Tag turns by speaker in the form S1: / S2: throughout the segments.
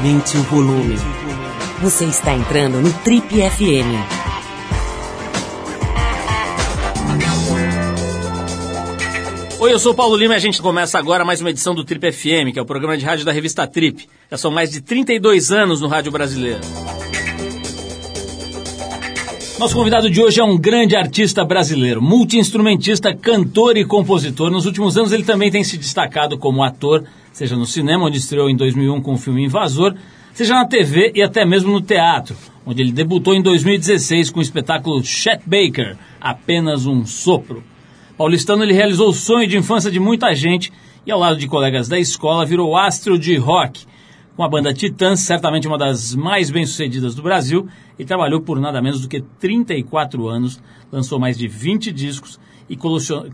S1: Aumente o volume. Você está entrando no Trip FM.
S2: Oi, eu sou o Paulo Lima e a gente começa agora mais uma edição do Trip FM, que é o programa de rádio da revista Trip. Já são mais de 32 anos no rádio brasileiro. Nosso convidado de hoje é um grande artista brasileiro, multi-instrumentista, cantor e compositor. Nos últimos anos ele também tem se destacado como ator, seja no cinema, onde estreou em 2001 com o filme Invasor, seja na TV e até mesmo no teatro, onde ele debutou em 2016 com o espetáculo Chet Baker, Apenas um Sopro. Paulistano, ele realizou o sonho de infância de muita gente e, ao lado de colegas da escola, virou astro de rock com a banda Titãs, certamente uma das mais bem-sucedidas do Brasil, e trabalhou por nada menos do que 34 anos, lançou mais de 20 discos e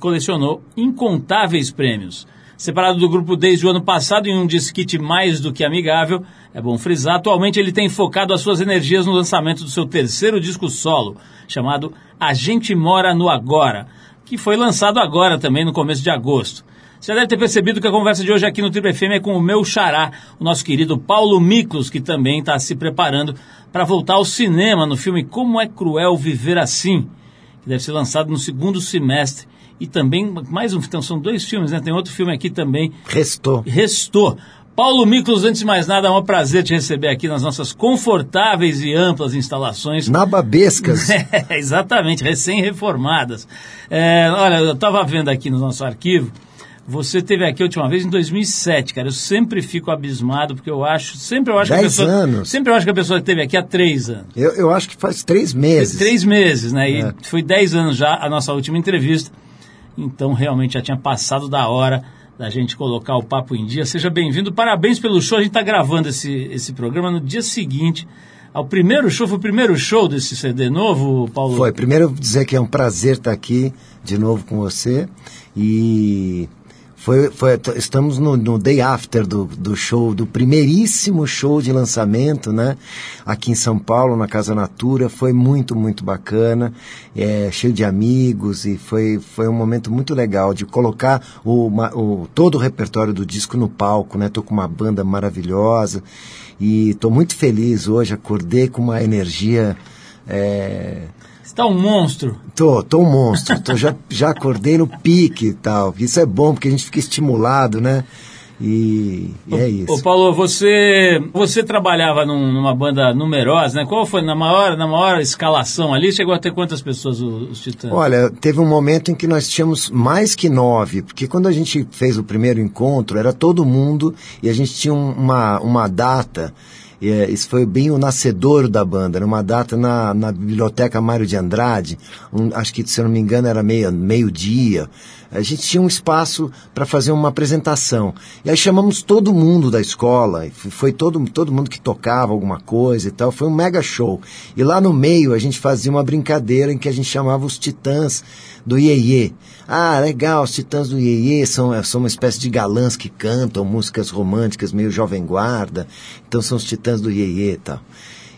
S2: colecionou incontáveis prêmios. Separado do grupo desde o ano passado em um disquite mais do que amigável, é bom frisar, atualmente ele tem focado as suas energias no lançamento do seu terceiro disco solo, chamado A Gente Mora no Agora, que foi lançado agora também no começo de agosto. Você deve ter percebido que a conversa de hoje aqui no Triple FM é com o meu xará, o nosso querido Paulo Miklos, que também está se preparando para voltar ao cinema no filme Como é Cruel Viver Assim, que deve ser lançado no segundo semestre. E também, mais um, então são dois filmes, né? Tem outro filme aqui também.
S3: Restou.
S2: Restou. Paulo Miklos, antes de mais nada, é um prazer te receber aqui nas nossas confortáveis e amplas instalações.
S3: Nababescas.
S2: É, exatamente, recém-reformadas. É, olha, eu estava vendo aqui no nosso arquivo, você teve aqui a última vez em 2007, cara. Eu sempre fico abismado porque eu acho, sempre eu acho
S3: Dez
S2: que a pessoa,
S3: anos.
S2: sempre eu acho que a pessoa esteve aqui há três anos.
S3: Eu, eu acho que faz três meses.
S2: Três meses, né? E
S3: É.
S2: foi dez anos já a nossa última entrevista. Então realmente já tinha passado da hora da gente colocar o papo em dia. Seja bem-vindo, parabéns pelo show. A gente está gravando esse, esse programa no dia seguinte ao primeiro show. Foi o primeiro show desse CD novo, Paulo?
S3: Foi. Primeiro eu vou dizer que é um prazer estar aqui de novo com você. E foi, foi, estamos no, no day after do, do show, do primeiríssimo show de lançamento, né? Aqui em São Paulo, na Casa Natura. Foi muito, muito bacana. É, cheio de amigos e foi, foi um momento muito legal de colocar o, o, todo o repertório do disco no palco, né? Tô com uma banda maravilhosa e tô muito feliz hoje. Acordei com uma energia. É,
S2: tá um monstro.
S3: Tô, tô um monstro. Tô, já, já acordei no pique e tal. Isso é bom porque a gente fica estimulado, né? E, e é isso.
S2: Ô Paulo, você, você trabalhava num- numa banda numerosa, né? Qual foi na maior, na maior escalação ali? Chegou a ter quantas pessoas o- os Titãs?
S3: Olha, teve um momento em que nós tínhamos mais que nove, porque quando a gente fez o primeiro encontro, era todo mundo e a gente tinha um- uma, uma data. É, isso foi bem o nascedouro da banda, era uma data na, na Biblioteca Mário de Andrade, um- acho que, se eu não me engano, era meio- meio-dia. A gente tinha um espaço para fazer uma apresentação. E aí chamamos todo mundo da escola, foi todo, todo mundo que tocava alguma coisa e tal, foi um mega show. E lá no meio a gente fazia uma brincadeira em que a gente chamava os titãs do Iê Ah, legal, os titãs do Iê são, é, são uma espécie de galãs que cantam músicas românticas meio jovem guarda, então são os titãs do Iê e tal.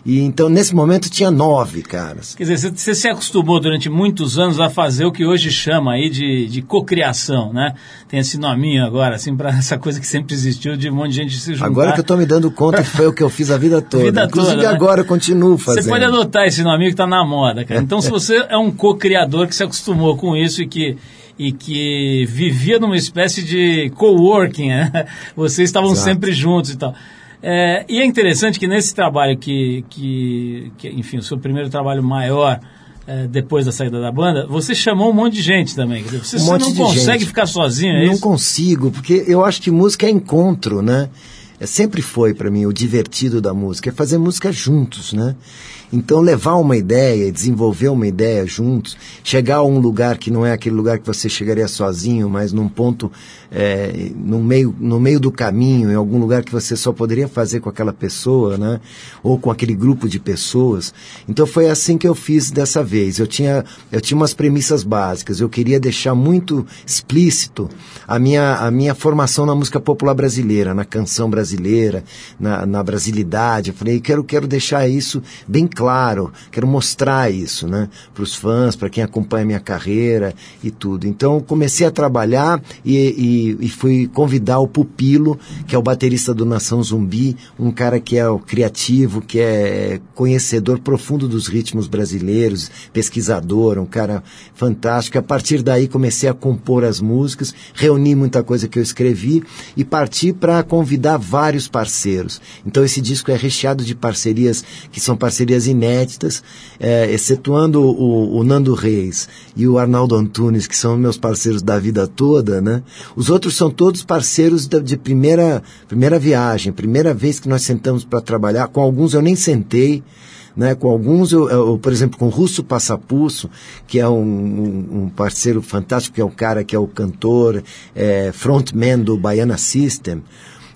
S3: E então nesse momento tinha nove caras.
S2: Quer dizer, você, se acostumou durante muitos anos a fazer o que hoje chama aí de, de cocriação, né? Tem esse nominho agora, assim, para essa coisa que sempre existiu de um monte de gente se juntar.
S3: Agora que eu tô me dando conta que foi o que eu fiz a vida toda.
S2: vida
S3: Inclusive
S2: toda, né?
S3: agora eu continuo fazendo.
S2: Você pode adotar esse nominho que está na moda, cara. Então, se você é um co-criador que se acostumou com isso e que, e que vivia numa espécie de coworking, né? vocês estavam
S3: Exato.
S2: sempre juntos e tal. É, e é interessante que nesse trabalho que, que, que, enfim, o seu primeiro trabalho maior é, depois da saída da banda, você chamou um monte de gente também. Dizer, Você,
S3: Um
S2: você não consegue
S3: gente.
S2: ficar sozinho, é
S3: não
S2: isso?
S3: consigo, porque eu acho que música é encontro, né? É, sempre foi para mim o divertido da música, é fazer música juntos, né? Então levar uma ideia, desenvolver uma ideia juntos, chegar a um lugar que não é aquele lugar que você chegaria sozinho, mas num ponto, é, no, meio, no meio do caminho, em algum lugar que você só poderia fazer com aquela pessoa, né? Ou com aquele grupo de pessoas. Então foi assim que eu fiz dessa vez. Eu tinha, eu tinha umas premissas básicas. Eu queria deixar muito explícito a minha, a minha formação na música popular brasileira, na canção brasileira na, na brasilidade. Eu falei, quero, quero deixar isso bem claro, quero mostrar isso, né? Para os fãs, para quem acompanha a minha carreira e tudo. Então comecei a trabalhar e, e, e fui convidar o Pupilo, que é o baterista do Nação Zumbi, um cara que é o criativo, que é conhecedor profundo dos ritmos brasileiros, pesquisador, um cara fantástico. A partir daí comecei a compor as músicas, reuni muita coisa que eu escrevi e parti para convidar vários parceiros. Então esse disco é recheado de parcerias que são parcerias inéditas, é, excetuando o, o Nando Reis e o Arnaldo Antunes, que são meus parceiros da vida toda, né? Os outros são todos parceiros de, primeira, primeira viagem, primeira vez que nós sentamos para trabalhar. Com alguns eu nem sentei, né? Com alguns, eu, eu, por exemplo, com o Russo Passapusso, que é um, um, um, parceiro fantástico, que é o cara que é o cantor, é, frontman do Baiana System.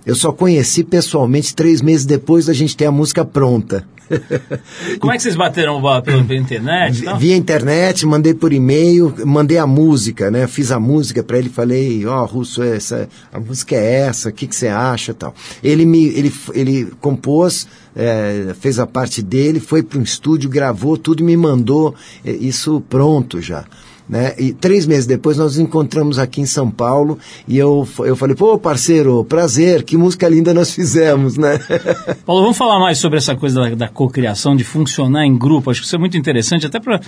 S3: Eu só conheci pessoalmente três meses depois da gente ter a música pronta.
S2: Como é que vocês bateram pela, pela internet?
S3: Então? Via internet, mandei por e-mail, mandei a música, né? Fiz a música para ele, falei, ó, oh, Russo, essa, a música é essa, o que, que você acha tal. Ele me, ele, ele compôs, é, fez a parte dele, foi para um estúdio, gravou tudo e me mandou é, isso pronto já. Né? E três meses depois nós nos encontramos aqui em São Paulo e eu, eu falei, pô, parceiro, prazer, que música linda nós fizemos, né?
S2: Paulo, vamos falar mais sobre essa coisa da, da cocriação, de funcionar em grupo. Acho que isso é muito interessante, até para,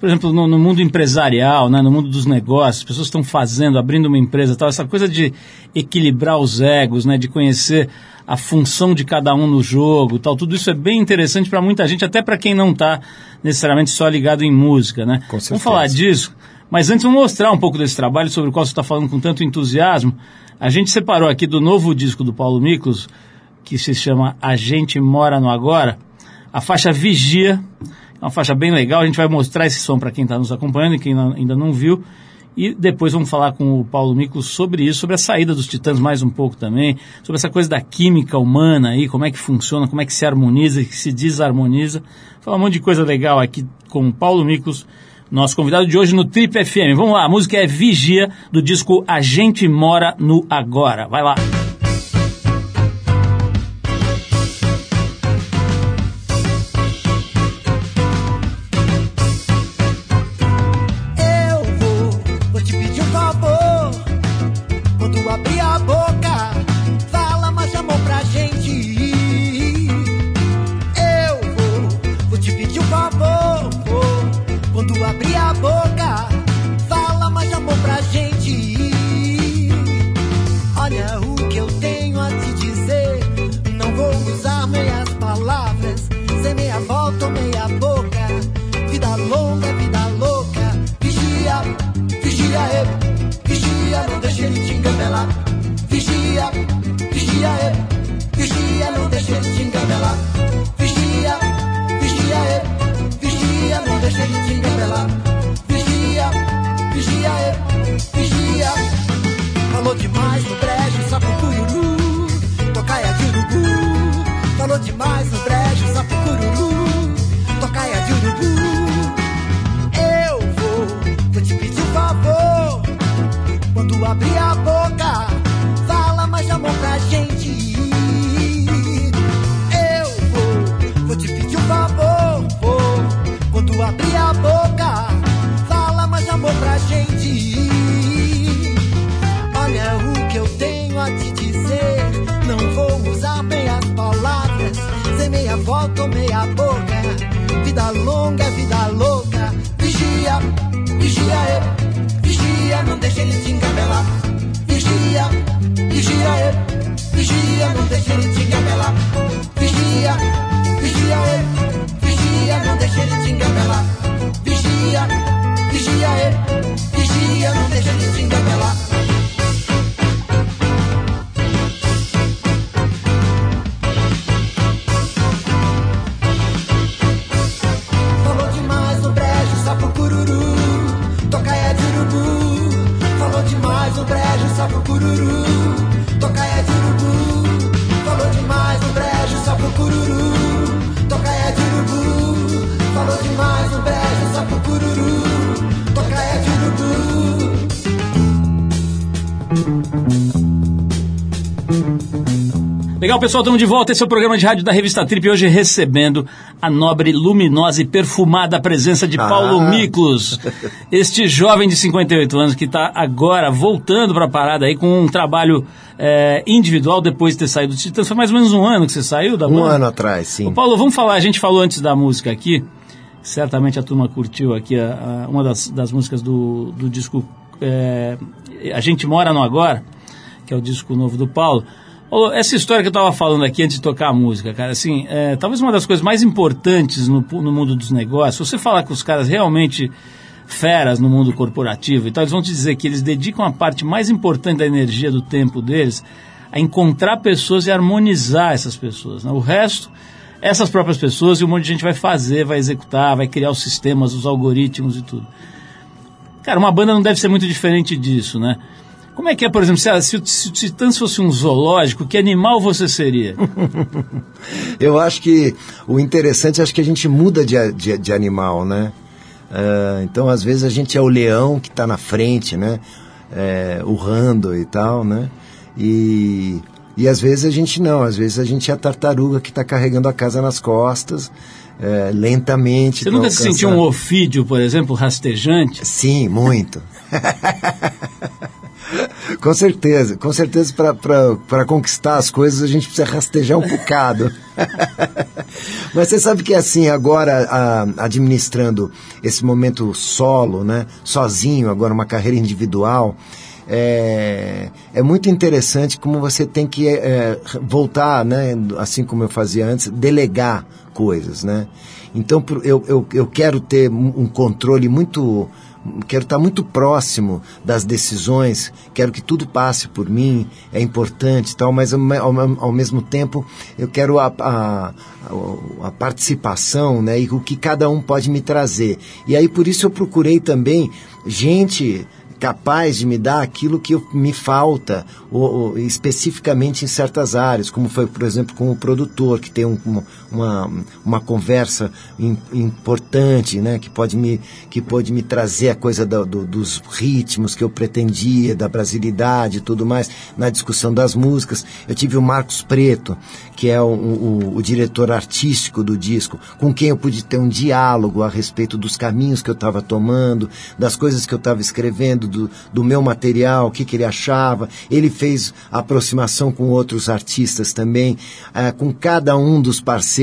S2: por exemplo, no, no, mundo empresarial, né? no mundo dos negócios, as pessoas estão fazendo, abrindo uma empresa tal, essa coisa de equilibrar os egos, né? de conhecer a função de cada um no jogo, tal, tudo isso é bem interessante para muita gente, até para quem não está necessariamente só ligado em música, né? Vamos falar disso, mas antes vamos mostrar um pouco desse trabalho sobre o qual você está falando com tanto entusiasmo. A gente separou aqui do novo disco do Paulo Miklos, que se chama A Gente Mora no Agora, a faixa Vigia, é uma faixa bem legal, a gente vai mostrar esse som para quem está nos acompanhando e quem ainda não viu. E depois vamos falar com o Paulo Mico sobre isso, sobre a saída dos titãs mais um pouco também, sobre essa coisa da química humana aí, como é que funciona, como é que se harmoniza, que se desarmoniza. Falar um monte de coisa legal aqui com o Paulo Miklos, nosso convidado de hoje no Trip FM. Vamos lá, a música é Vigia, do disco A Gente Mora no Agora. Vai lá.
S4: sou meia boca. Vida longa, vida louca. Vigia, vigia ele, vigia, não deixe ele te engabelar. Vigia, vigia ele, vigia, não deixe ele te engabelar. abría por cururu, tocaia de urubu. Falou demais no brejo só pro cururu, tocaia de urubu. Falou demais no brejo só pro cururu.
S2: Legal, pessoal, estamos de volta. Esse é o programa de rádio da revista Trip. Hoje recebendo a nobre, luminosa e perfumada presença de Paulo
S3: Ah.
S2: Miklos. Este jovem de 58 anos que está agora voltando para a parada aí com um trabalho é, individual depois de ter saído do Titãs. Foi mais ou menos um ano que você saiu da
S3: Um
S2: banda?
S3: ano atrás, sim.
S2: Ô, Paulo, vamos falar. A gente falou antes da música aqui. Certamente a turma curtiu aqui a- a- uma das, das músicas do, do disco é, A Gente Mora no Agora, que é o disco novo do Paulo. Essa história que eu estava falando aqui antes de tocar a música, cara, assim, é, talvez uma das coisas mais importantes no, no mundo dos negócios, você falar com os caras realmente feras no mundo corporativo e tal, eles vão te dizer que eles dedicam a parte mais importante da energia do tempo deles a encontrar pessoas e harmonizar essas pessoas. né? O resto, essas próprias pessoas e um monte de gente vai fazer, vai executar, vai criar os sistemas, os algoritmos e tudo. Cara, uma banda não deve ser muito diferente disso, né? Como é que é, por exemplo, se, a- se, o- se o Titãs fosse um zoológico, que animal você seria?
S3: Eu acho que o interessante, acho que a gente muda de, de, de animal, né? É, então, às vezes, a gente é o leão que está na frente, né? É, urrando e tal, né? E, e às vezes a gente não, às vezes a gente é a tartaruga que está carregando a casa nas costas, é, lentamente.
S2: Você nunca se
S3: alcançar-
S2: sentiu um ofídio, por exemplo, rastejante?
S3: Sim, muito. com certeza, com certeza para conquistar as coisas a gente precisa rastejar um bocado. Mas você sabe que assim, agora a- administrando esse momento solo, né, sozinho, agora uma carreira individual, é, é muito interessante como você tem que é, voltar, né, assim como eu fazia antes, delegar coisas, né? Então eu, eu, eu quero ter um controle muito quero estar muito próximo das decisões, quero que tudo passe por mim, é importante tal, mas ao, ao- mesmo tempo eu quero a, a, a- a participação né, e o que cada um pode me trazer. E aí por isso eu procurei também gente capaz de me dar aquilo que eu- me falta, ou, ou especificamente em certas áreas, como foi, por exemplo, com o produtor, que tem um- uma, uma, conversa im- importante, né, que, pode me, que pode me trazer a coisa da- do- dos ritmos que eu pretendia, da brasilidade e tudo mais, na discussão das músicas. Eu tive o Marcos Preto, que é o, o- o diretor artístico do disco, com quem eu pude ter um diálogo a respeito dos caminhos que eu estava tomando, das coisas que eu estava escrevendo, do, do meu material, o que, que ele achava. Ele fez aproximação com outros artistas também. Ah, com cada um dos parceiros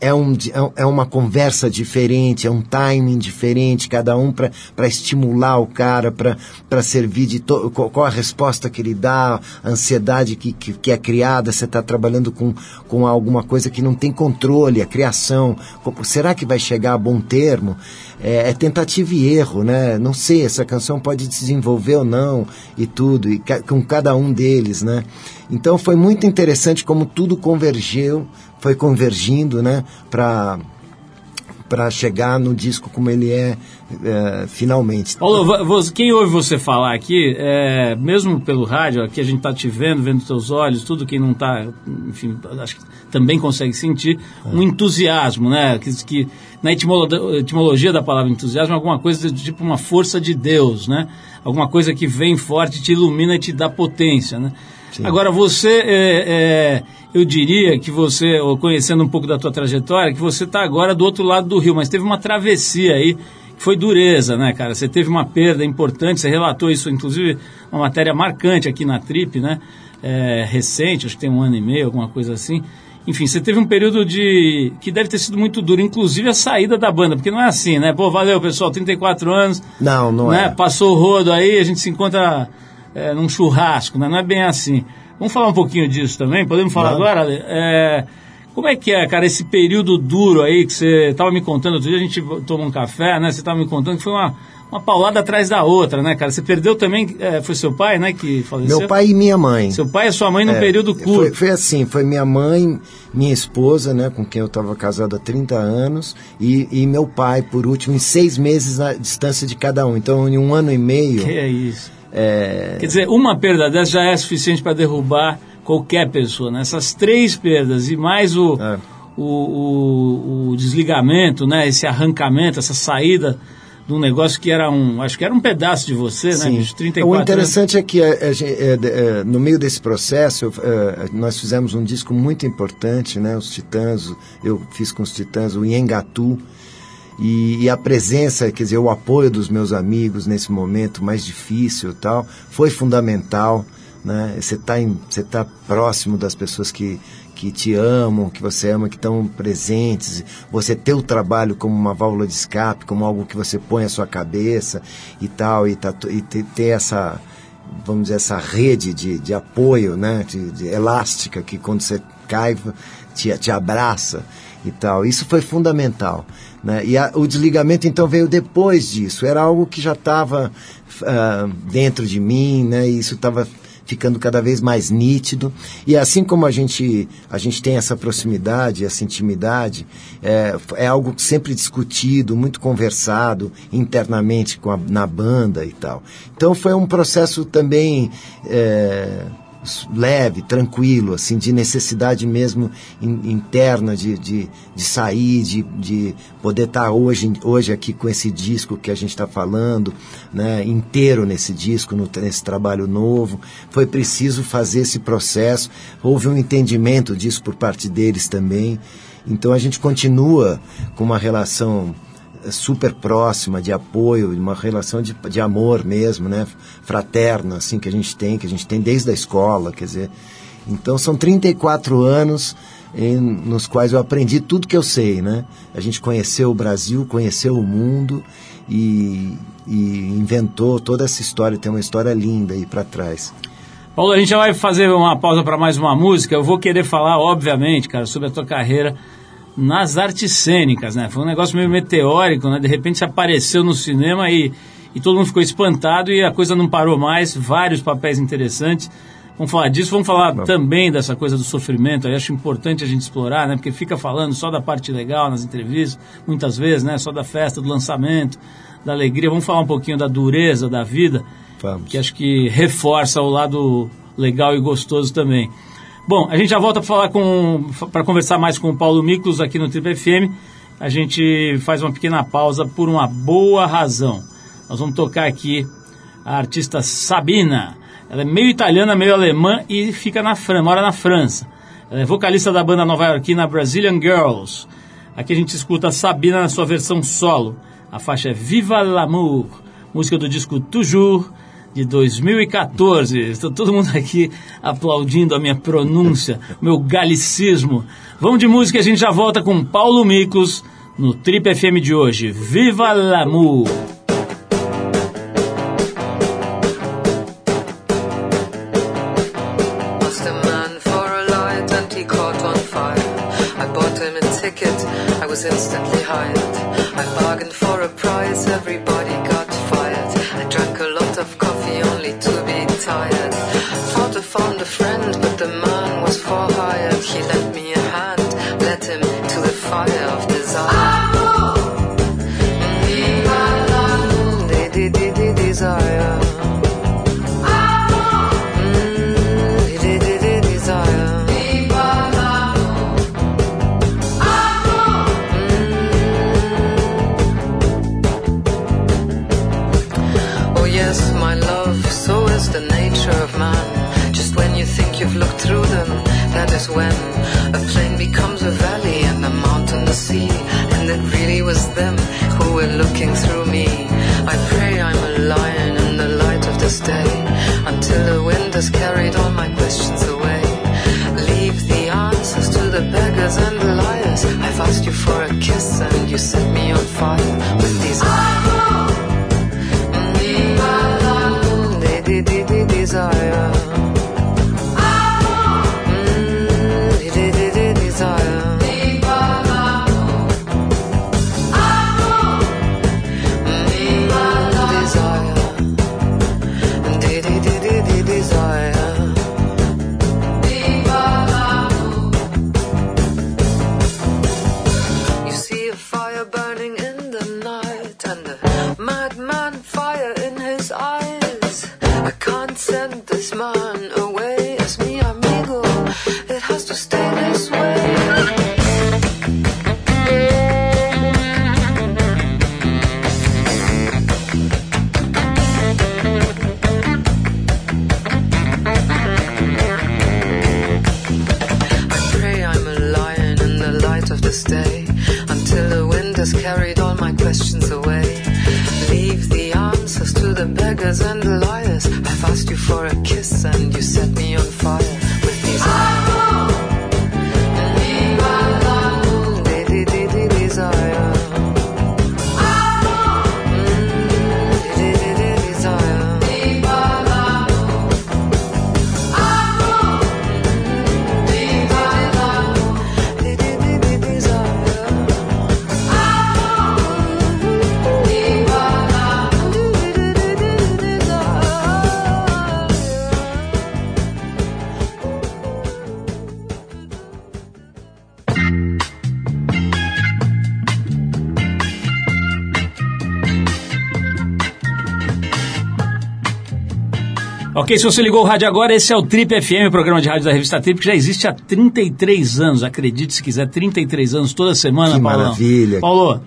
S3: é, um, di- é um- é uma conversa diferente, é um timing diferente, cada um para estimular o cara, para servir de to, qual, a resposta que ele dá, a ansiedade que, que, que é criada, você está trabalhando com, com alguma coisa que não tem controle, a criação. Será que vai chegar a bom termo? É, é tentativa e erro, né? Não sei, essa canção pode desenvolver ou não e tudo, e ca- com cada um deles, né? Então foi muito interessante como tudo convergeu, foi convergindo, né? Para para chegar no disco como ele é, é, finalmente.
S2: Vo- quem ouve você falar aqui, é, mesmo pelo rádio, aqui a gente está te vendo, vendo teus olhos, tudo quem não está, enfim, acho que também consegue sentir um entusiasmo, né? Que, que na etimolo- etimologia da palavra entusiasmo é alguma coisa de tipo uma força de Deus, né? Alguma coisa que vem forte, te ilumina e te dá potência, né? Agora, você, é, é, eu diria que você, conhecendo um pouco da tua trajetória, que você está agora do outro lado do rio, mas teve uma travessia aí que foi dureza, né, cara? Você teve uma perda importante, você relatou isso, inclusive, uma matéria marcante aqui na Trip, né? É, recente, acho que tem um ano e meio, alguma coisa assim. Enfim, você teve um período de. que deve ter sido muito duro, inclusive a saída da banda, porque não é assim, né? Pô, valeu, pessoal, 34 anos.
S3: Não, não
S2: né?
S3: é.
S2: Passou o rodo aí, a gente se encontra é, num churrasco, né? Não é bem assim. Vamos falar um pouquinho disso também? Podemos falar
S3: Vamos.
S2: agora? Ale? É, como é que é, cara, esse período duro aí que você estava me contando, outro dia a gente tomou um café, né? Você estava me contando que foi uma, uma paulada atrás da outra, né, cara? Você perdeu também, é, foi seu pai, né, que faleceu?
S3: Meu pai e minha mãe.
S2: Seu pai e sua mãe num
S3: É,
S2: período
S3: Foi,
S2: curto.
S3: foi assim, foi minha mãe, minha esposa, né, com quem eu estava casado há 30 anos, e, e meu pai, por último, em seis meses na distância de cada um. Então, em um ano e meio.
S2: Que é isso.
S3: É,
S2: Quer dizer, uma perda dessa já é suficiente para derrubar qualquer pessoa. Né? Essas três perdas e mais o,
S3: É.
S2: o, o, o desligamento, né? esse arrancamento, essa saída de um negócio que era um, acho que era um pedaço de você,
S3: Sim.
S2: né? De 34
S3: o interessante
S2: anos.
S3: é que a, a, a, no meio desse processo eh, nós fizemos um disco muito importante, né? Os Titãs, eu fiz com os Titãs o Yengatu e, e, a presença, quer dizer, o apoio dos meus amigos nesse momento mais difícil, tal, foi fundamental, né? Você está tá próximo das pessoas que que te amam, que você ama, que estão presentes, você ter o trabalho como uma válvula de escape, como algo que você põe à sua cabeça e tal, e, tá, e ter, ter essa, vamos dizer, essa rede de, de apoio, né, de, de elástica, que quando você cai, te, te abraça e tal. Isso foi fundamental. Né? E a, o desligamento, então, veio depois disso. Era algo que já estava uh, dentro de mim, né? E isso estava ficando cada vez mais nítido. E assim como a gente, a gente tem essa proximidade, essa intimidade, é, é algo sempre discutido, muito conversado internamente com a, na banda e tal. Então foi um processo também. É, leve, tranquilo, assim, de necessidade mesmo in, interna de, de, de, sair, de, de poder estar tá hoje, hoje aqui com esse disco que a gente está falando, né, inteiro nesse disco, no, nesse trabalho novo. Foi preciso fazer esse processo, houve um entendimento disso por parte deles também. Então a gente continua com uma relação super próxima, de apoio, uma relação de, de amor mesmo, né? Fraterna, assim, que a gente tem, que a gente tem desde a escola, quer dizer. Então são 34 anos em, nos quais eu aprendi tudo que eu sei, né? A gente conheceu o Brasil, conheceu o mundo e, e inventou toda essa história, tem uma história linda aí para trás.
S2: Paulo, a gente já vai fazer uma pausa para mais uma música. Eu vou querer falar, obviamente, cara, sobre a tua carreira nas artes cênicas, né? Foi um negócio meio meteórico, né? De repente apareceu no cinema e, e todo mundo ficou espantado e a coisa não parou mais. Vários papéis interessantes. Vamos falar disso, vamos falar também dessa coisa do sofrimento. Eu acho importante a gente explorar, né? Porque fica falando só da parte legal nas entrevistas, muitas vezes, né? Só da festa, do lançamento, da alegria. Vamos falar um pouquinho da dureza da vida,
S3: vamos.
S2: que acho que reforça o lado legal e gostoso também. Bom, a gente já volta para falar com para conversar mais com o Paulo Miklos aqui no Triple FM. A gente faz uma pequena pausa por uma boa razão. Nós vamos tocar aqui a artista Sabina. Ela é meio italiana, meio alemã e fica na França, mora na França. Ela é vocalista da banda nova-iorquina Brazilian Girls. Aqui a gente escuta Sabina na sua versão solo. A faixa é Viva l'amour, música do disco Toujours de 2014. Está todo mundo aqui aplaudindo a minha pronúncia, meu galicismo. Vamos de música a gente já volta com Paulo Micos no Trip FM de hoje. Viva l'amour!
S5: instantly and the.
S2: Ok, se você ligou o rádio agora, esse é o Trip FM, o programa de rádio da revista Trip, que já existe há 33 anos, acredite se quiser, 33 anos, toda semana,
S3: Que
S2: Paulão.
S3: maravilha.
S2: Paulo,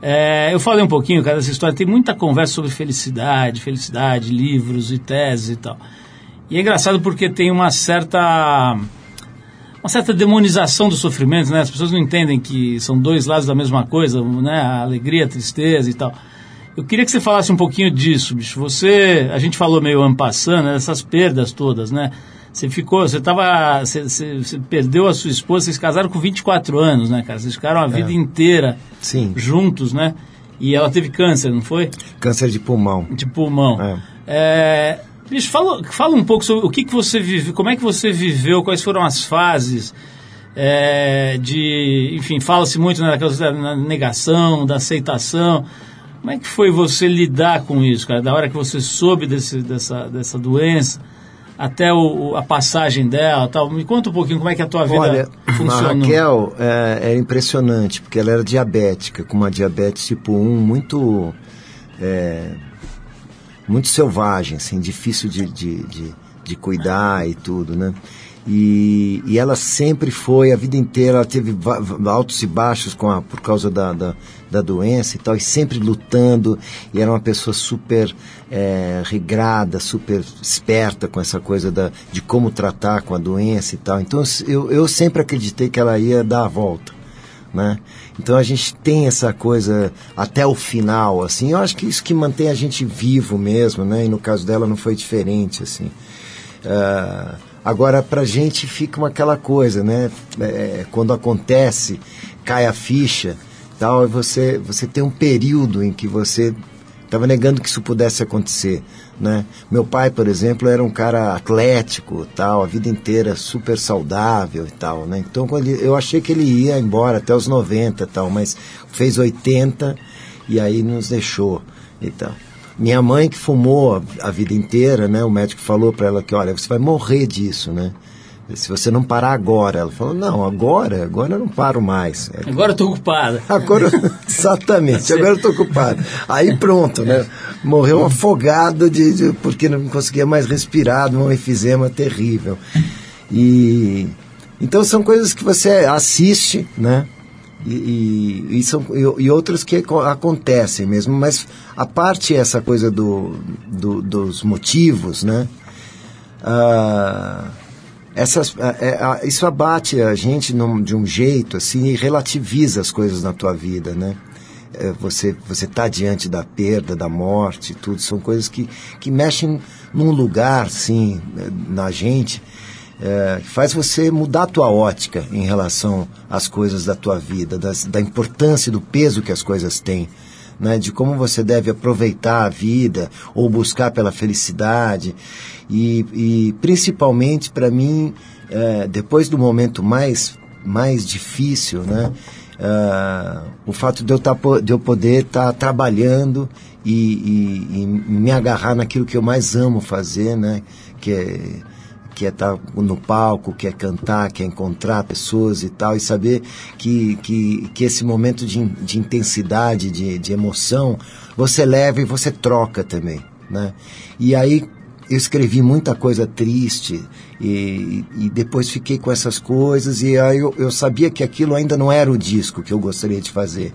S2: é, eu falei um pouquinho, cara, dessa história, tem muita conversa sobre felicidade, felicidade, livros e teses e tal. E é engraçado porque tem uma certa uma certa demonização do sofrimento, né? As pessoas não entendem que são dois lados da mesma coisa, né? A alegria, a tristeza e tal. Eu queria que você falasse um pouquinho disso, bicho. Você, a gente falou meio ampassando, né? Essas perdas todas, né? Você ficou, você tava, você, você- você perdeu a sua esposa, vocês casaram com 24 anos, né, cara? Vocês ficaram a vida inteira
S3: Sim.
S2: juntos, né? E ela teve câncer, não foi?
S3: Câncer de pulmão.
S2: De pulmão.
S3: É.
S2: É, bicho, fala, fala um pouco sobre o que, que você viveu, como é que você viveu, quais foram as fases é, de, enfim, fala-se muito né, daquelas- da negação, da aceitação. Como é que foi você lidar com isso, cara? Da hora que você soube desse, dessa, dessa doença até o, a passagem dela tal. Me conta um pouquinho como é que a tua vida
S3: Olha, a
S2: funcionou.
S3: Raquel é, era impressionante, porque ela era diabética, com uma diabetes tipo 1 muito, é, muito selvagem, assim, difícil de, de, de, de cuidar e tudo, né? E, e ela sempre foi, a vida inteira, ela teve altos e baixos com a, por causa da, da, da doença e tal, e sempre lutando, e era uma pessoa super é, regrada, super esperta com essa coisa da, de como tratar com a doença e tal. Então eu, eu sempre acreditei que ela ia dar a volta. Né? Então a gente tem essa coisa até o final, assim. Eu acho que isso que mantém a gente vivo mesmo, né? E no caso dela não foi diferente, assim. Ah, agora pra gente fica uma aquela coisa, né? É, quando acontece, cai a ficha, tal, e você você tem um período em que você estava negando que isso pudesse acontecer, né? Meu pai, por exemplo, era um cara atlético, tal, a vida inteira super saudável e tal, né? Então ele- eu achei que ele ia embora até os 90 e tal, mas fez 80 e aí nos deixou e tal. Minha mãe que fumou a, a vida inteira, né? O médico falou para ela que, olha, você vai morrer disso, né? Se você não parar agora, ela falou, não, agora, agora eu não paro mais. É,
S2: Agora eu tô ocupada.
S3: Agora, exatamente, agora eu estou ocupado. Aí pronto, né? Morreu afogado de, de- porque não conseguia mais respirar, um efizema terrível. E então são coisas que você assiste, né? E, e, e são, e, e outras que aco- acontecem mesmo, mas a parte essa coisa do, do- dos motivos, né? Ah, essas, é, isso abate a gente num- de um jeito assim e relativiza as coisas na tua vida, né? É, você você está diante da perda, da morte, tudo são coisas que, que mexem num lugar, eh, na gente, é, faz você mudar a tua ótica em relação às coisas da tua vida, das, da importância do peso que as coisas têm. Né, de como você deve aproveitar a vida ou buscar pela felicidade. E, e principalmente para mim é, depois do momento mais mais difícil né? Ah, o fato de eu, tá, de eu poder estar trabalhando e, e- e me agarrar naquilo que eu mais amo fazer né? Que é que é estar no palco, que é cantar, que é encontrar pessoas e tal, e saber que, que, que esse momento de, de intensidade, de, de emoção, você leva e você troca também, né? E aí eu escrevi muita coisa triste e, e depois fiquei com essas coisas e aí eu, eu sabia que aquilo ainda não era o disco que eu gostaria de fazer,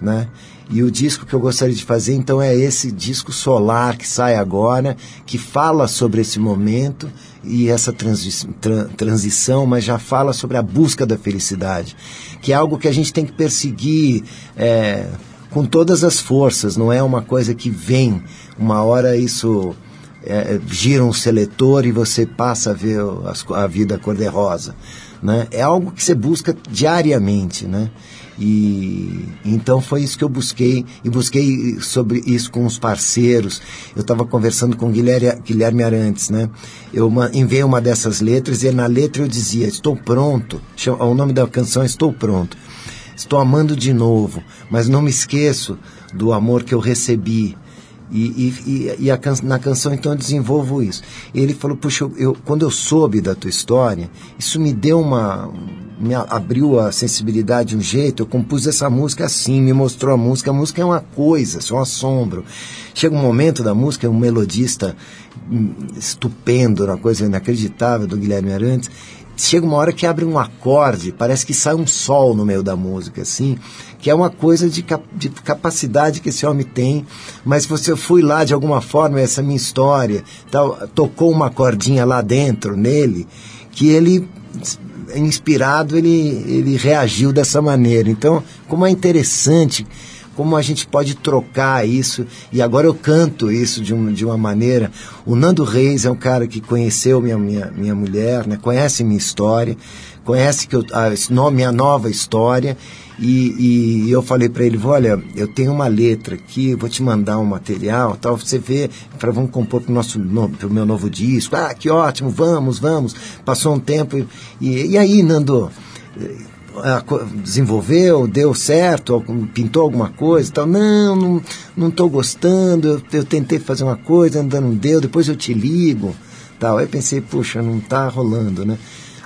S3: né? E o disco que eu gostaria de fazer, então, é esse disco solar que sai agora, que fala sobre esse momento e essa transi tra transição, mas já fala sobre a busca da felicidade, que é algo que a gente tem que perseguir é, com todas as forças, não é uma coisa que vem, uma hora isso é, gira um seletor e você passa a ver a, a vida cor-de-rosa. Né? É algo que você busca diariamente, né? E então foi isso que eu busquei e busquei sobre isso com os parceiros. Eu estava conversando com Guilherme, Guilherme Arantes, né? Eu enviei uma dessas letras e na letra eu dizia: Estou pronto. O nome da canção é Estou pronto. Estou amando de novo, mas não me esqueço do amor que eu recebi. E, e, e can na canção então eu desenvolvo isso. Ele falou, puxa, eu, quando eu soube da tua história, isso me deu uma. Me abriu a sensibilidade de um jeito, eu compus essa música assim, me mostrou a música. A música é uma coisa, é um assombro. Chega um momento da música, um melodista hum, estupendo, uma coisa inacreditável do Guilherme Arantes. Chega uma hora que abre um acorde, parece que sai um sol no meio da música, assim que é uma coisa de, cap de capacidade que esse homem tem, mas você foi lá de alguma forma, essa minha história, tal, tocou uma cordinha lá dentro nele, que ele inspirado ele, ele reagiu dessa maneira. Então, como é interessante como a gente pode trocar isso, e agora eu canto isso de, um, de uma maneira. O Nando Reis é um cara que conheceu minha, minha, minha mulher, né? conhece minha história, conhece que eu, a minha nova história, e, e eu falei para ele, olha, eu tenho uma letra aqui, vou te mandar um material, tal, você vê, para vamos compor pro nosso pro meu novo disco. Ah, que ótimo, vamos, vamos. Passou um tempo e, e aí, Nando, eh, desenvolveu, deu certo, pintou alguma coisa tal. Não, não, não estou gostando, eu, eu, tentei fazer uma coisa, ainda não deu, depois eu te ligo, tal. Aí pensei, puxa, não está rolando, né?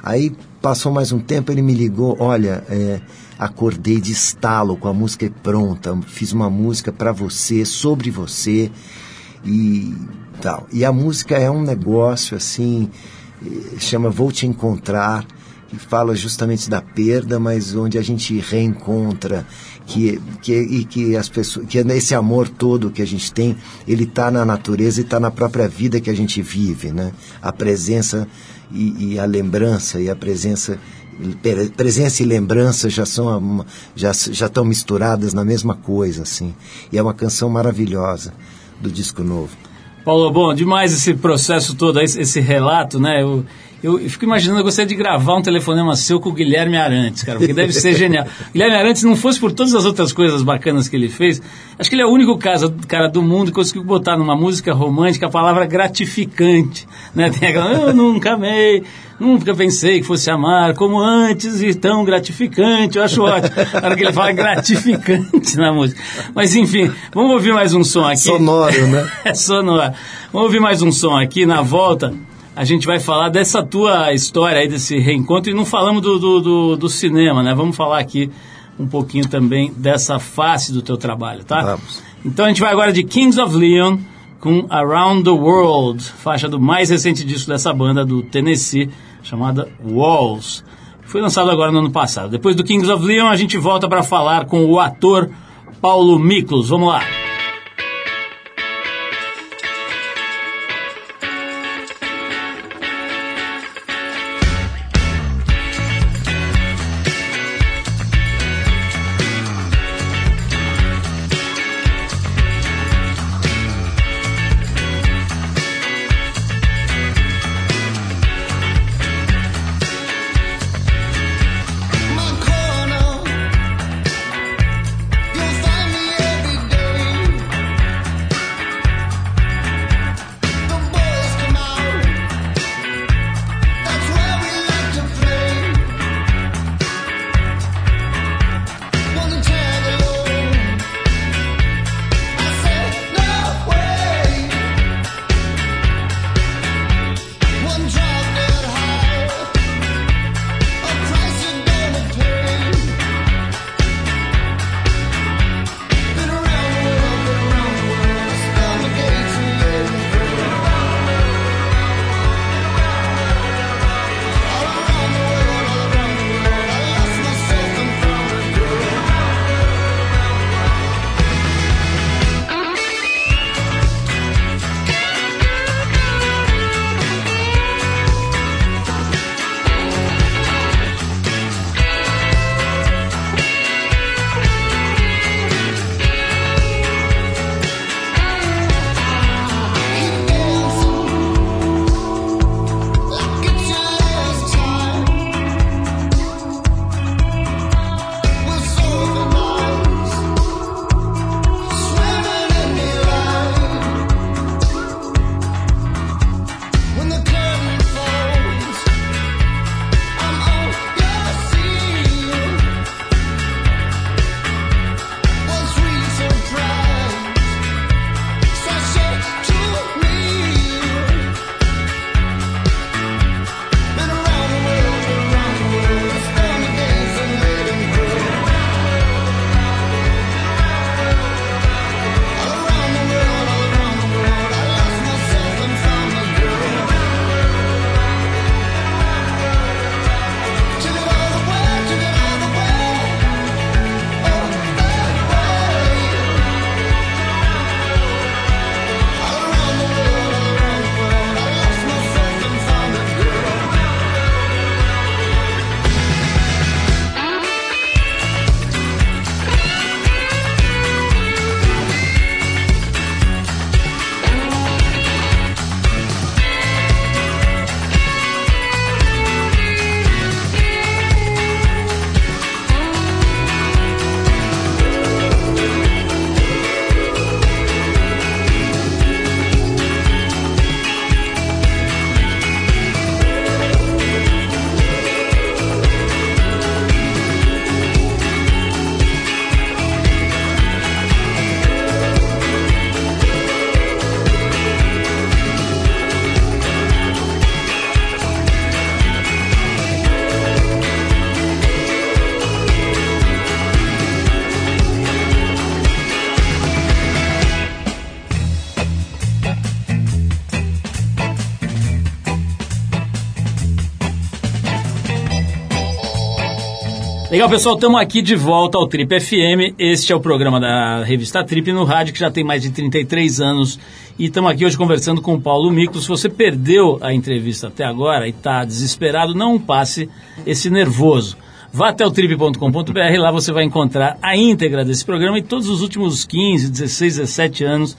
S3: Aí passou mais um tempo, ele me ligou, olha, é, acordei de estalo com a música pronta, fiz uma música para você, sobre você e tal. E a música é um negócio assim, eh, chama Vou Te Encontrar, que fala justamente da perda, mas onde a gente reencontra que que e que as pessoas que esse amor todo que a gente tem ele está na natureza e está na própria vida que a gente vive né a presença e, e a lembrança e a presença presença e lembrança já são já já estão misturadas na mesma coisa assim. E é uma canção maravilhosa do disco novo.
S2: Paulo bom demais esse processo todo esse, esse relato né? Eu, eu, fico imaginando, eu gostaria de gravar um telefonema seu com o Guilherme Arantes, cara, porque deve ser genial. Guilherme Arantes, não fosse por todas as outras coisas bacanas que ele fez, acho que ele é o único caso, cara do mundo que conseguiu botar numa música romântica a palavra gratificante, né? Tem aquela, eu nunca amei, nunca pensei que fosse amar como antes e tão gratificante, eu acho ótimo. Na hora que ele fala gratificante na música. Mas enfim, vamos ouvir mais um som aqui.
S3: Sonoro, né?
S2: é sonoro. Vamos ouvir mais um som aqui na volta a gente vai falar dessa tua história aí, desse reencontro, e não falamos do, do, do, do, cinema, né? Vamos falar aqui um pouquinho também dessa face do teu trabalho, tá?
S3: Vamos.
S2: Então a gente vai agora de Kings of Leon com Around the World, faixa do mais recente disco dessa banda do Tennessee, chamada Walls. Foi lançado agora no ano passado. Depois do Kings of Leon, a gente volta para falar com o ator Paulo Miklos. Vamos lá. Legal, pessoal, estamos aqui de volta ao Trip FM. Este é o programa da revista Trip no rádio, que já tem mais de 33 anos. E estamos aqui hoje conversando com o Paulo Micro. Se você perdeu a entrevista até agora e está desesperado, não passe esse nervoso. Vá até o trip.com.br, lá você vai encontrar a íntegra desse programa e todos os últimos 15, 16, 17 anos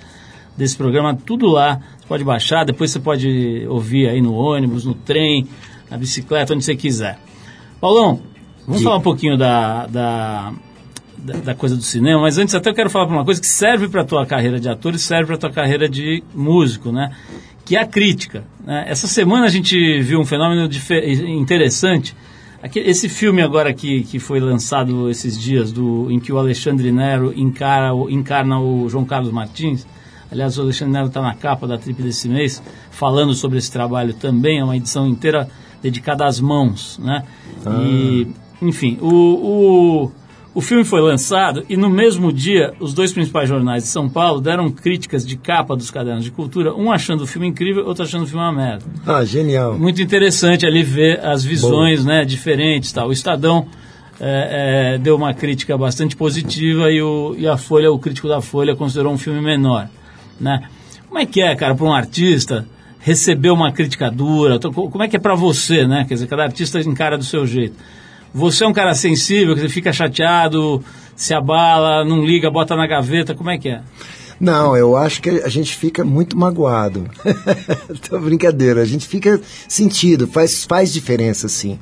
S2: desse programa, tudo lá. Você pode baixar, depois você pode ouvir aí no ônibus, no trem, na bicicleta, onde você quiser. Paulão, vamos falar um pouquinho da, da, da, da coisa do cinema, mas antes até eu quero falar uma coisa que serve para a tua carreira de ator e serve para a tua carreira de músico, né? Que é a crítica. Né? Essa semana a gente viu um fenômeno interessante esse filme agora que, que foi lançado esses dias, do, em que o Alexandre Nero encara, encarna o João Carlos Martins, aliás, o Alexandre Nero está na capa da trip desse mês, falando sobre esse trabalho também, é uma edição inteira dedicada às mãos, né? Ah. E, enfim, o, o o filme foi lançado e no mesmo dia os dois principais jornais de São Paulo deram críticas de capa dos cadernos de cultura, um achando o filme incrível, outro achando o filme uma merda.
S3: Ah, genial.
S2: Muito interessante ali ver as visões né, diferentes. Tá? O Estadão é, é, deu uma crítica bastante positiva e, o, e a Folha, o crítico da Folha, considerou um filme menor. Né? Como é que é, cara, para um artista receber uma crítica dura? Como é que é para você, né? Quer dizer, cada artista encara do seu jeito. Você é um cara sensível, que você fica chateado, se abala, não liga, bota na gaveta, como é que é?
S3: Não, eu acho que a gente fica muito magoado. Tô brincadeira, a gente fica sentido, faz, faz diferença sim.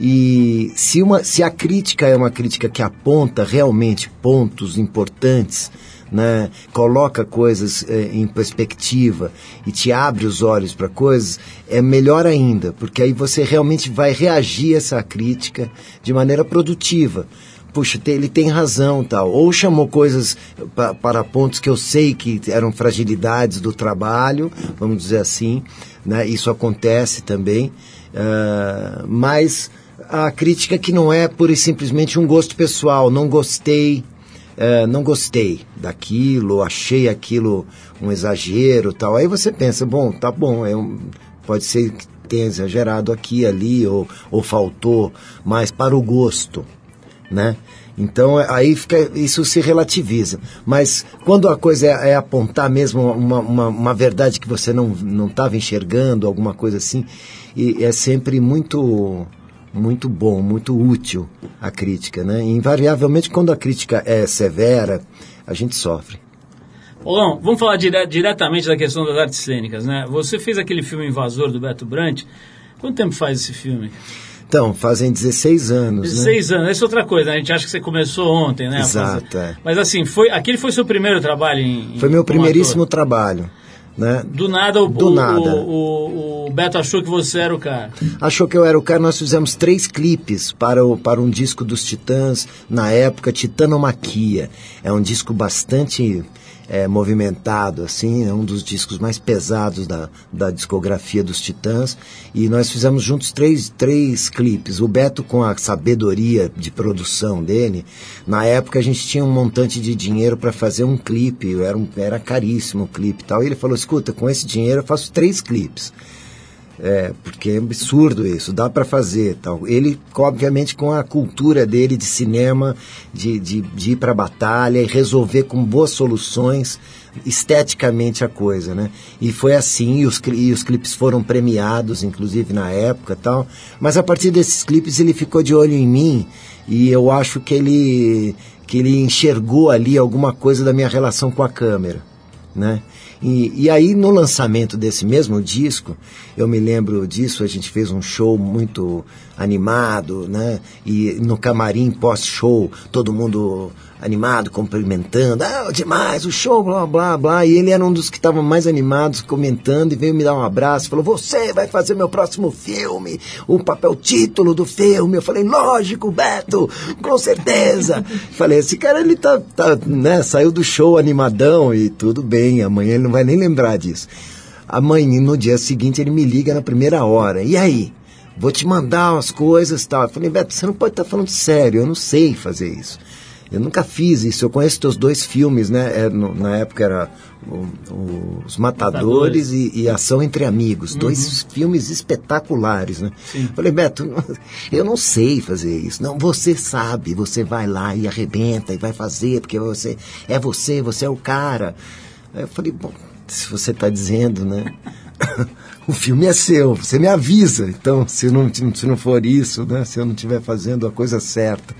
S3: E se, uma, se a crítica é uma crítica que aponta realmente pontos importantes, né, coloca coisas é, em perspectiva e te abre os olhos para coisas, é melhor ainda, porque aí você realmente vai reagir a essa crítica de maneira produtiva. Puxa, ele tem razão, tal. Ou chamou coisas pa, para pontos que eu sei que eram fragilidades do trabalho, vamos dizer assim, né? Isso acontece também. Uh, mas a crítica que não é pura e simplesmente um gosto pessoal, não gostei, é, não gostei daquilo, achei aquilo um exagero tal. Aí você pensa, bom, tá bom, é pode ser que tenha exagerado aqui, ali, ou, ou faltou mais para o gosto, né? Então aí fica, isso se relativiza. Mas quando a coisa é, é apontar mesmo uma, uma, uma, verdade que você não estava enxergando, alguma coisa assim, e é sempre muito muito bom, muito útil a crítica, né? E, invariavelmente, quando a crítica é severa, a gente sofre.
S2: Olão, vamos falar dire diretamente da questão das artes cênicas, né? Você fez aquele filme Invasor do Beto Brandt. Quanto tempo faz esse filme?
S3: Então, fazem 16 anos.
S2: 16
S3: né?
S2: anos, essa é outra coisa, né? a gente acha que você começou ontem, né?
S3: Exato, é.
S2: Mas assim, foi, aquele foi seu primeiro trabalho em.
S3: Foi meu primeiríssimo ator. trabalho. Né?
S2: Do nada, o,
S3: Do
S2: o,
S3: nada.
S2: O, o, Beto achou que você era o cara.
S3: Achou que eu era o cara. Nós fizemos três clipes para, o, para um disco dos Titãs, na época, Titanomaquia. É um disco bastante é, movimentado, assim, é um dos discos mais pesados da, da discografia dos Titãs. E nós fizemos juntos três, três clipes. O Beto, com a sabedoria de produção dele, na época a gente tinha um montante de dinheiro para fazer um clipe, era, um, era caríssimo o clipe e tal. E ele falou: escuta, com esse dinheiro eu faço três clipes. É, porque é absurdo isso, dá para fazer tal. Ele, obviamente, com a cultura dele de cinema, de, de, de ir para batalha e resolver com boas soluções esteticamente a coisa, né? E foi assim, e os, e os clipes foram premiados, inclusive na época tal. Mas a partir desses clipes ele ficou de olho em mim e eu acho que ele, que ele enxergou ali alguma coisa da minha relação com a câmera, né? E, e aí, no lançamento desse mesmo disco, eu me lembro disso, a gente fez um show muito animado, né? E no camarim pós-show, todo mundo animado, cumprimentando, ah, demais, o show, blá, blá, blá. E ele era um dos que estavam mais animados, comentando, e veio me dar um abraço, falou, você vai fazer meu próximo filme, o papel título do filme. Eu falei, lógico, Beto, com certeza. falei, esse cara, ele tá, tá, né, saiu do show animadão e tudo bem, amanhã ele não vai nem lembrar disso. Amanhã, no dia seguinte, ele me liga na primeira hora, e aí? Vou te mandar umas coisas tal. Eu falei, Beto, você não pode estar tá falando sério, eu não sei fazer isso. Eu nunca fiz isso. Eu conheço teus dois filmes, né? É, no, na época era o, o, Os Matadores, Matadores. E, e, Ação Entre Amigos. Uhum. Dois filmes espetaculares, né? Sim. Falei, Beto, eu não sei fazer isso. Não, você sabe. Você vai lá e arrebenta e vai fazer, porque você é você, você é o cara. Aí eu falei, bom, se você está dizendo, né? o filme é seu, você me avisa. Então, se não, se não for isso, né? Se eu não estiver fazendo a coisa certa.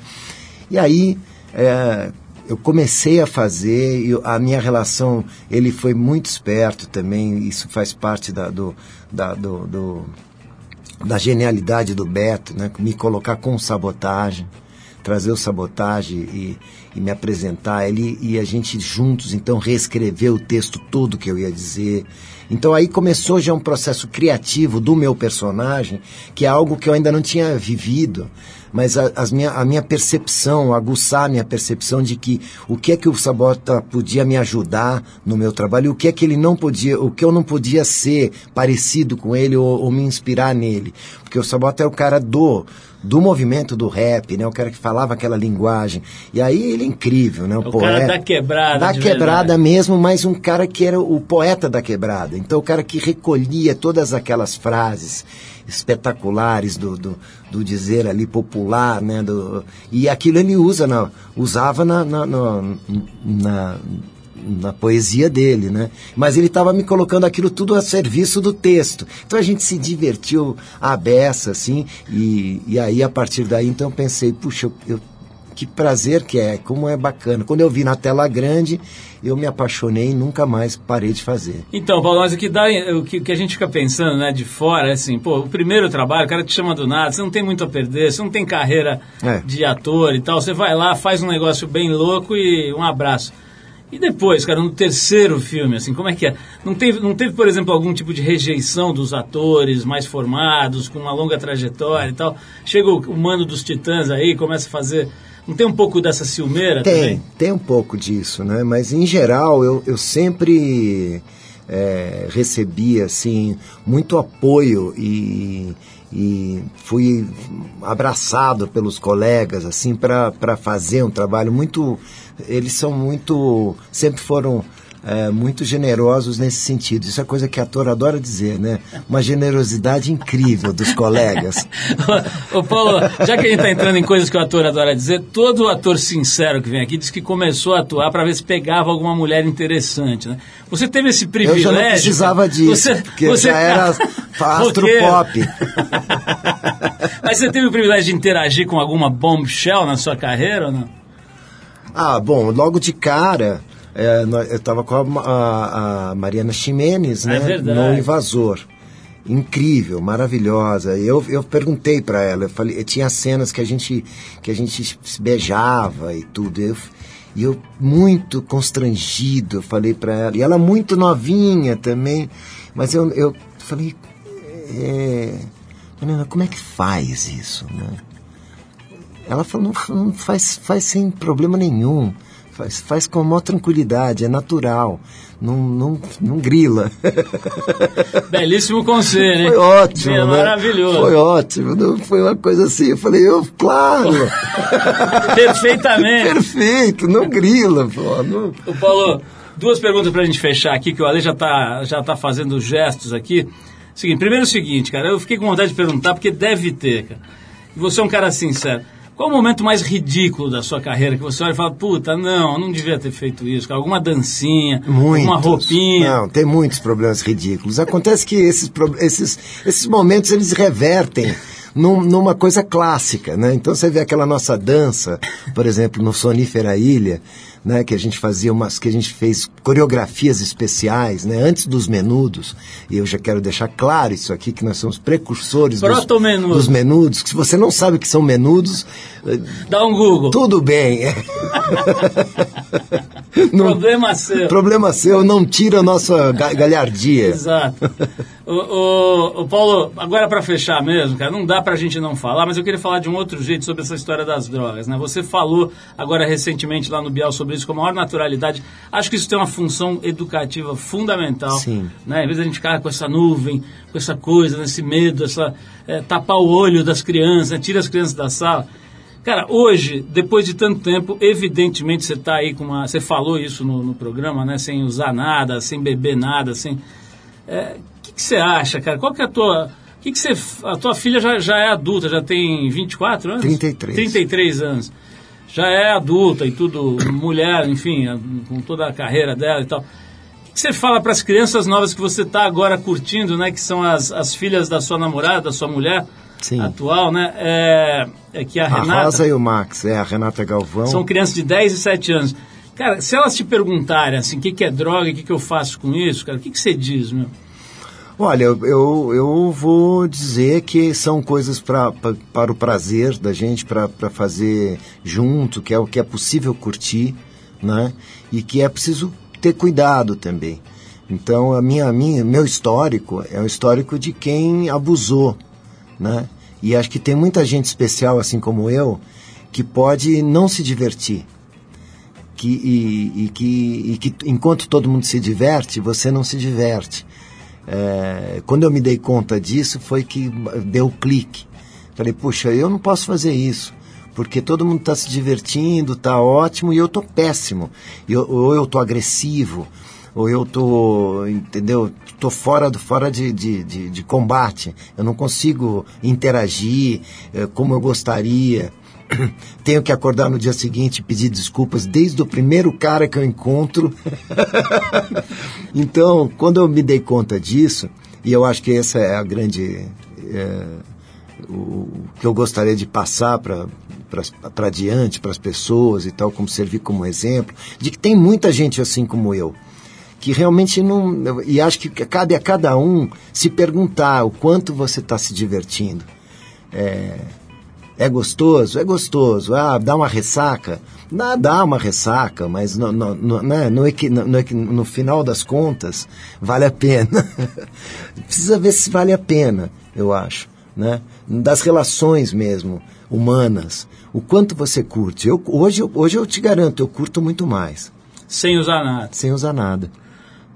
S3: E aí, é, eu comecei a fazer, e a minha relação, ele foi muito esperto também, isso faz parte da, do, da, do, do, da genialidade do Beto, né? Me colocar com sabotagem, trazer o sabotagem e, e me apresentar ele e a gente juntos então reescrever o texto todo que eu ia dizer. Então aí começou já um processo criativo do meu personagem, que é algo que eu ainda não tinha vivido mas a, as minha, a minha percepção, aguçar a minha percepção de que o que é que o Sabota podia me ajudar no meu trabalho, o que é que ele não podia, o que eu não podia ser parecido com ele ou, ou me inspirar nele. Porque o Sabota é o cara do do movimento do rap, né? O cara que falava aquela linguagem. E aí ele é incrível, né?
S2: O, o poeta, cara da quebrada.
S3: Da quebrada verdade. mesmo, mas um cara que era o poeta da quebrada. Então o cara que recolhia todas aquelas frases espetaculares do, do, do dizer ali popular, né? Do, e aquilo ele usa na, usava na, na, na, na na poesia dele, né? Mas ele estava me colocando aquilo tudo a serviço do texto. Então a gente se divertiu à beça, assim, e, e aí a partir daí então eu pensei, puxa, eu, eu que prazer que é, como é bacana. Quando eu vi na tela grande, eu me apaixonei e nunca mais parei de fazer.
S2: Então, Paulo, mas o que dá, o que, o que a gente fica pensando, né, de fora, é assim, pô, o primeiro trabalho, o cara te chama do nada, você não tem muito a perder, você não tem carreira é. de ator e tal, você vai lá, faz um negócio bem louco e um abraço. E depois, cara, no terceiro filme, assim, como é que é? Não teve, não teve, por exemplo, algum tipo de rejeição dos atores mais formados, com uma longa trajetória e tal? Chega o, o mano dos titãs aí, começa a fazer não tem um pouco dessa ciumeira
S3: tem,
S2: também?
S3: Tem um pouco disso, né? Mas em geral eu, eu sempre é, recebi assim muito apoio e, e fui abraçado pelos colegas assim para fazer um trabalho muito eles são muito sempre foram é, muito generosos nesse sentido. Isso é coisa que ator adora dizer, né? Uma generosidade incrível dos colegas.
S2: Ô Paulo, já que a gente está entrando em coisas que o ator adora dizer, todo ator sincero que vem aqui diz que começou a atuar para ver se pegava alguma mulher interessante, né? Você teve esse privilégio?
S3: Eu já não precisava disso, você, porque você... já era astro pop.
S2: Mas você teve o privilégio de interagir com alguma bombshell na sua carreira ou não?
S3: Ah, bom, logo de cara, é, eu estava com a, a, a, Mariana Ximenes, é né? no Invasor. Incrível, maravilhosa. Eu, eu perguntei para ela, eu falei, tinha cenas que a gente que a gente se beijava e tudo. Eu, e eu muito constrangido, eu falei para ela. E ela muito novinha também, mas eu, eu falei, é, Mariana, como é que faz isso, né? Ela falou, não, não faz, faz sem problema nenhum. Faz, faz com a maior tranquilidade, é natural. Não, não, não grila.
S2: Belíssimo conselho, hein?
S3: Foi ótimo.
S2: É né? Maravilhoso.
S3: Foi ótimo. Não foi uma coisa assim. Eu falei, eu, claro.
S2: Perfeitamente.
S3: Perfeito, não grila. Pô, não...
S2: O Paulo, duas perguntas para a gente fechar aqui, que o Ale já está já tá fazendo gestos aqui. Seguinte, primeiro é o seguinte, cara, eu fiquei com vontade de perguntar, porque deve ter, cara. E você é um cara sincero. Qual o momento mais ridículo da sua carreira que você olha e fala, puta, não, não devia ter feito isso? Alguma dancinha, muitos. alguma roupinha?
S3: Não, tem muitos problemas ridículos. Acontece que esses, esses, esses momentos eles revertem num, numa coisa clássica, né? Então você vê aquela nossa dança, por exemplo, no Sonífera Ilha, né, que a gente fazia umas, que a gente fez coreografias especiais, né, antes dos menudos. E eu já quero deixar claro isso aqui que nós somos precursores dos, dos menudos. Que se você não sabe que são menudos,
S2: dá um Google.
S3: Tudo bem.
S2: não, problema seu.
S3: Problema seu, não tira a nossa galhardia.
S2: Exato. o, o, o Paulo, agora para fechar mesmo, cara, não dá para a gente não falar, mas eu queria falar de um outro jeito sobre essa história das drogas, né? Você falou agora recentemente lá no Bial sobre isso com a maior naturalidade. Acho que isso tem uma função educativa fundamental.
S3: Sim.
S2: Né? Em vez de a gente ficar com essa nuvem, com essa coisa, esse medo, essa, é, tapar o olho das crianças, né? tira as crianças da sala. Cara, hoje, depois de tanto tempo, evidentemente você está aí com uma. Você falou isso no, no, programa, né? Sem usar nada, sem beber nada, sem. O é, que, que, você acha, cara? Qual que é a tua. Que que você, a tua filha já, já é adulta, já tem 24 anos?
S3: 33.
S2: 33 anos. Já é adulta e tudo, mulher, enfim, com toda a carreira dela e tal. O que você fala para as crianças novas que você está agora curtindo, né? Que são as, as filhas da sua namorada, da sua mulher
S3: Sim.
S2: atual, né? É, é que a, a Renata...
S3: Rosa e o Max, é a Renata Galvão.
S2: São crianças de 10 e 7 anos. Cara, se elas te perguntarem assim, o que, que é droga, o que, que eu faço com isso, cara, o que, que você diz, meu?
S3: Olha, eu, eu, vou dizer que são coisas pra, pra, para o prazer da gente, para fazer junto, que é o que é possível curtir, né? E que é preciso ter cuidado também. Então, a minha, minha, meu histórico é o histórico de quem abusou, né? E acho que tem muita gente especial, assim como eu, que pode não se divertir. Que, e, e, que, e que enquanto todo mundo se diverte, você não se diverte. É, quando eu me dei conta disso, foi que deu o clique. Falei, puxa, eu não posso fazer isso, porque todo mundo está se divertindo, está ótimo, e eu estou péssimo. Eu, ou eu estou agressivo, ou eu tô, entendeu? Tô fora, do, fora de, de, de, de combate. Eu não consigo interagir eh, como eu gostaria. Tenho que acordar no dia seguinte e pedir desculpas desde o primeiro cara que eu encontro. então, quando eu me dei conta disso, e eu acho que essa é a grande. É, o que eu gostaria de passar para para diante, para as pessoas e tal, como servir como exemplo, de que tem muita gente assim como eu que realmente não. E acho que cabe a cada um se perguntar o quanto você está se divertindo. É, é gostoso? É gostoso. Ah, dá uma ressaca? Dá, dá uma ressaca, mas no, no, no, né, no, no, no final das contas, vale a pena. Precisa ver se vale a pena, eu acho. Né? Das relações mesmo, humanas. O quanto você curte. Eu, hoje, hoje eu te garanto, eu curto muito mais.
S2: Sem usar nada.
S3: Sem usar nada.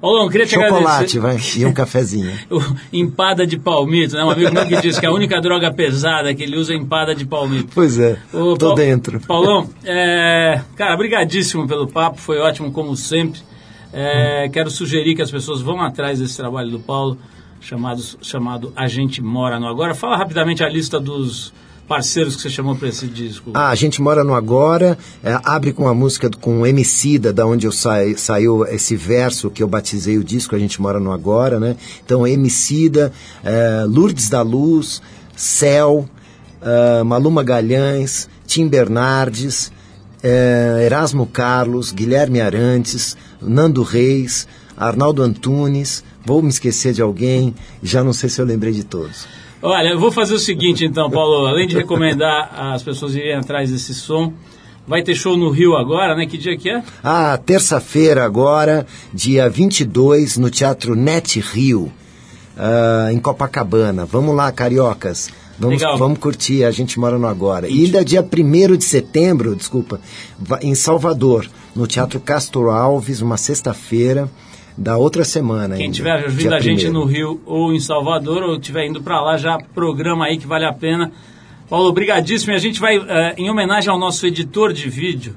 S2: Ô, queria te
S3: Chocolate, vai, e um cafezinho.
S2: empada de palmito, né? Um amigo meu que disse que a única droga pesada que ele usa é empada de palmito.
S3: Pois é, Ô, tô dentro.
S2: Paulão, é, cara, brigadíssimo pelo papo, foi ótimo como sempre. É, quero sugerir que as pessoas vão atrás desse trabalho do Paulo, chamado, chamado A Gente Mora no Agora. Fala rapidamente a lista dos parceiros que você chamou para esse disco?
S3: Ah, a gente mora no agora, é, abre com a música com Emicida, da onde eu sa saiu esse verso que eu batizei o disco, a gente mora no agora, né? Então Emicida, é, Lourdes da Luz, Céu, é, Maluma Galhães, Tim Bernardes, é, Erasmo Carlos, Guilherme Arantes, Nando Reis, Arnaldo Antunes, vou me esquecer de alguém, já não sei se eu lembrei de todos.
S2: Olha, eu vou fazer o seguinte então, Paulo. Além de recomendar as pessoas irem atrás desse som, vai ter show no Rio agora, né? Que dia que é?
S3: Ah, terça-feira agora, dia 22, no Teatro Net Rio, uh, em Copacabana. Vamos lá, cariocas. Vamos, vamos curtir, a gente mora no agora. E ainda dia 1 de setembro, desculpa, em Salvador, no Teatro Castro Alves, uma sexta-feira da outra semana.
S2: Quem estiver vindo a gente no Rio ou em Salvador, ou estiver indo para lá, já programa aí que vale a pena. Paulo, obrigadíssimo. E a gente vai, uh, em homenagem ao nosso editor de vídeo,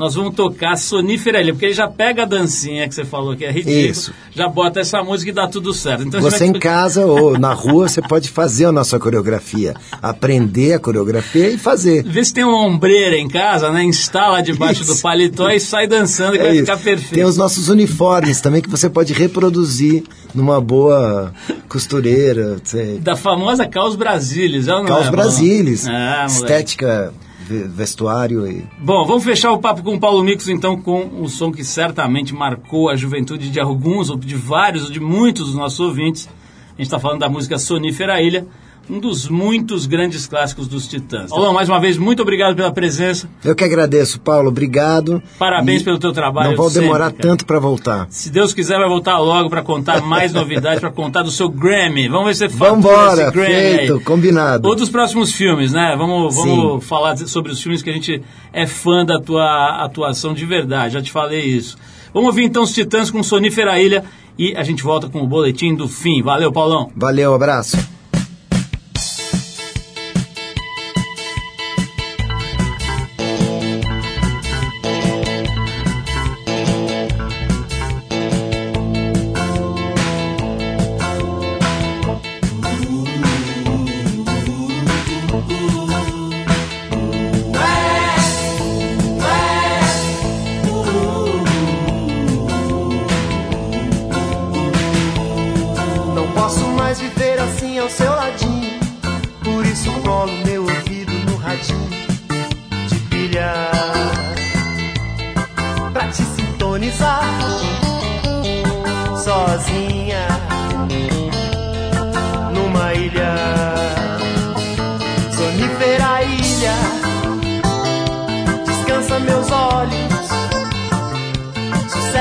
S2: nós vamos tocar Sonífera ali, porque ele já pega a dancinha que você falou que é ridículo, Isso. já bota essa música e dá tudo certo.
S3: Então, você em casa ou na rua, você pode fazer a nossa coreografia, aprender a coreografia e fazer.
S2: Vê se tem uma ombreira em casa, né? Instala debaixo isso. do paletó e sai dançando que é vai isso. ficar perfeito.
S3: Tem os nossos uniformes também que você pode reproduzir numa boa costureira. Sei.
S2: Da famosa Caos Brasilis, é ou não
S3: Caos é, Brasilis. É, estética vestuário e...
S2: Bom, vamos fechar o papo com o Paulo Micos, então, com um som que certamente marcou a juventude de alguns, ou de vários, ou de muitos dos nossos ouvintes. A gente está falando da música Sonífera Ilha, um dos muitos grandes clássicos dos Titãs. Olá, mais uma vez, muito obrigado pela presença.
S3: Eu que agradeço, Paulo, obrigado.
S2: Parabéns e pelo teu trabalho.
S3: Não vou demorar sempre, tanto para voltar.
S2: Se Deus quiser, vai voltar logo para contar mais novidades, para contar do seu Grammy. Vamos ver se você
S3: fala Vambora, feito, aí. combinado.
S2: Ou dos próximos filmes, né? Vamos, vamos falar sobre os filmes que a gente é fã da tua atuação de verdade, já te falei isso. Vamos ouvir então os Titãs com Sonífera Ilha e a gente volta com o boletim do fim. Valeu, Paulão.
S3: Valeu, abraço.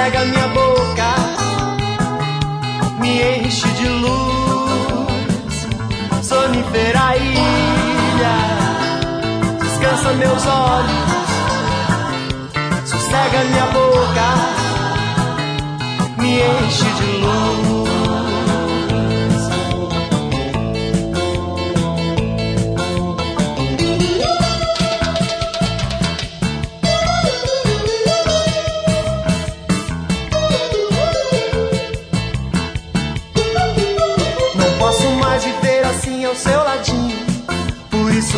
S6: Sossega minha boca, me enche de luz, sonífera ilha. Descansa meus olhos sossega minha boca, me enche de luz.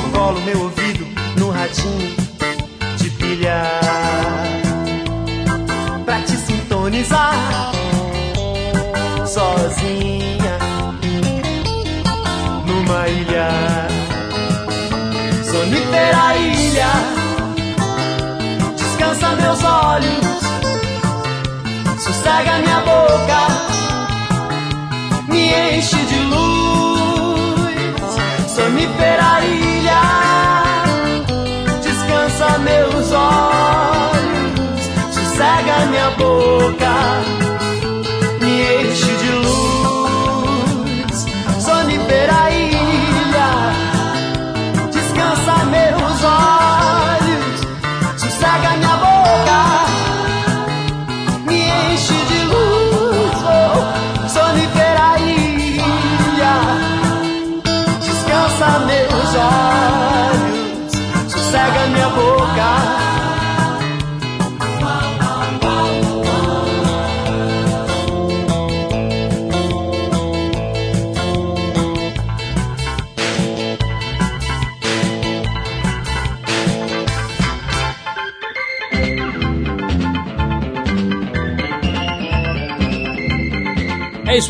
S6: Isso colo meu ouvido no radinho de pilha pra te sintonizar sozinha numa ilha, sonífera ilha. Descansa meus olhos, sossega minha boca, me enche de luz, sonífera ilha. Descansa meus olhos. Sossega minha boca, me enche de